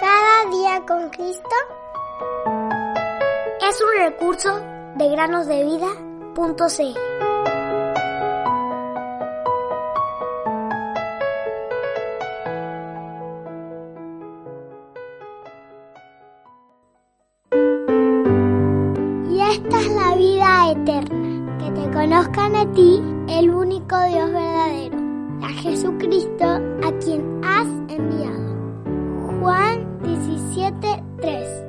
Cada día con Cristo es un recurso de granosdevida.cl. Y esta es la vida eterna, que te conozcan a ti, el único Jesucristo a quien has enviado. Juan 17:3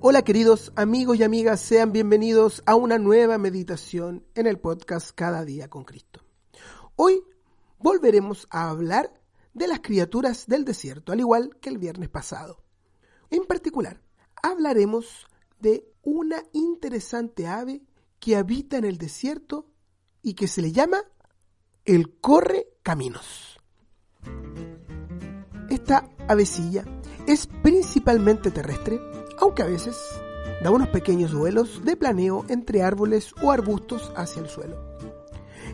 Hola queridos amigos y amigas, sean bienvenidos a una nueva meditación en el podcast Cada día con Cristo. Hoy volveremos a hablar de las criaturas del desierto, al igual que el viernes pasado. En particular, hablaremos de una interesante ave que habita en el desierto y que se le llama el corre caminos. Esta avecilla es principalmente terrestre, aunque a veces da unos pequeños duelos de planeo entre árboles o arbustos hacia el suelo.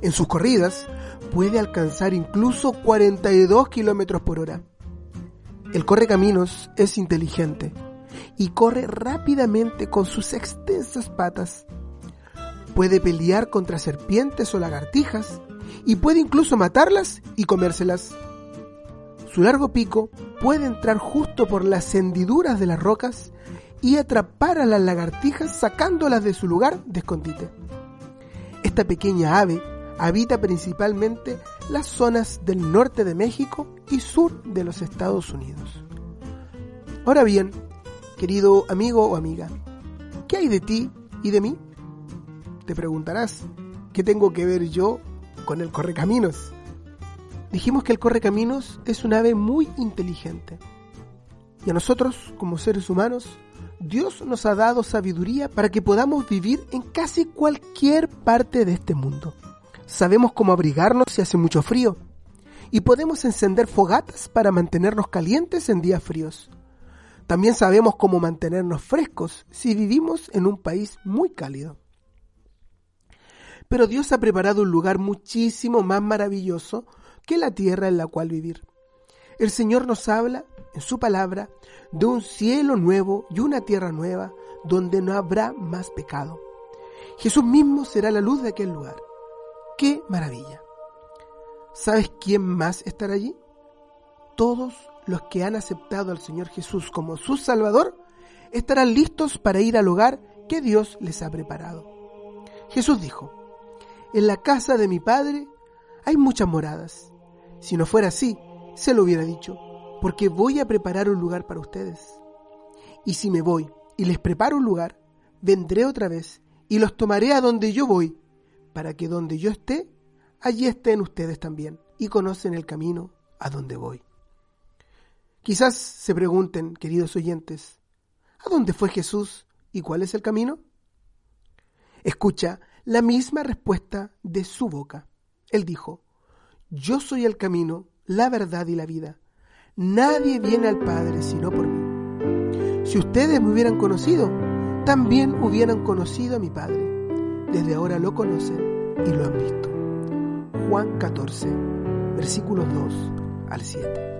En sus corridas puede alcanzar incluso 42 kilómetros por hora. El correcaminos es inteligente y corre rápidamente con sus extensas patas puede pelear contra serpientes o lagartijas y puede incluso matarlas y comérselas. Su largo pico puede entrar justo por las hendiduras de las rocas y atrapar a las lagartijas sacándolas de su lugar de escondite. Esta pequeña ave habita principalmente las zonas del norte de México y sur de los Estados Unidos. Ahora bien, querido amigo o amiga, ¿qué hay de ti y de mí? Te preguntarás, ¿qué tengo que ver yo con el correcaminos? Dijimos que el correcaminos es un ave muy inteligente. Y a nosotros, como seres humanos, Dios nos ha dado sabiduría para que podamos vivir en casi cualquier parte de este mundo. Sabemos cómo abrigarnos si hace mucho frío. Y podemos encender fogatas para mantenernos calientes en días fríos. También sabemos cómo mantenernos frescos si vivimos en un país muy cálido. Pero Dios ha preparado un lugar muchísimo más maravilloso que la tierra en la cual vivir. El Señor nos habla en su palabra de un cielo nuevo y una tierra nueva donde no habrá más pecado. Jesús mismo será la luz de aquel lugar. ¡Qué maravilla! ¿Sabes quién más estará allí? Todos los que han aceptado al Señor Jesús como su Salvador estarán listos para ir al hogar que Dios les ha preparado. Jesús dijo, en la casa de mi padre hay muchas moradas. Si no fuera así, se lo hubiera dicho, porque voy a preparar un lugar para ustedes. Y si me voy y les preparo un lugar, vendré otra vez y los tomaré a donde yo voy, para que donde yo esté, allí estén ustedes también y conocen el camino a donde voy. Quizás se pregunten, queridos oyentes, ¿a dónde fue Jesús y cuál es el camino? Escucha la misma respuesta de su boca. Él dijo, Yo soy el camino, la verdad y la vida. Nadie viene al Padre sino por mí. Si ustedes me hubieran conocido, también hubieran conocido a mi Padre. Desde ahora lo conocen y lo han visto. Juan 14, versículos 2 al 7.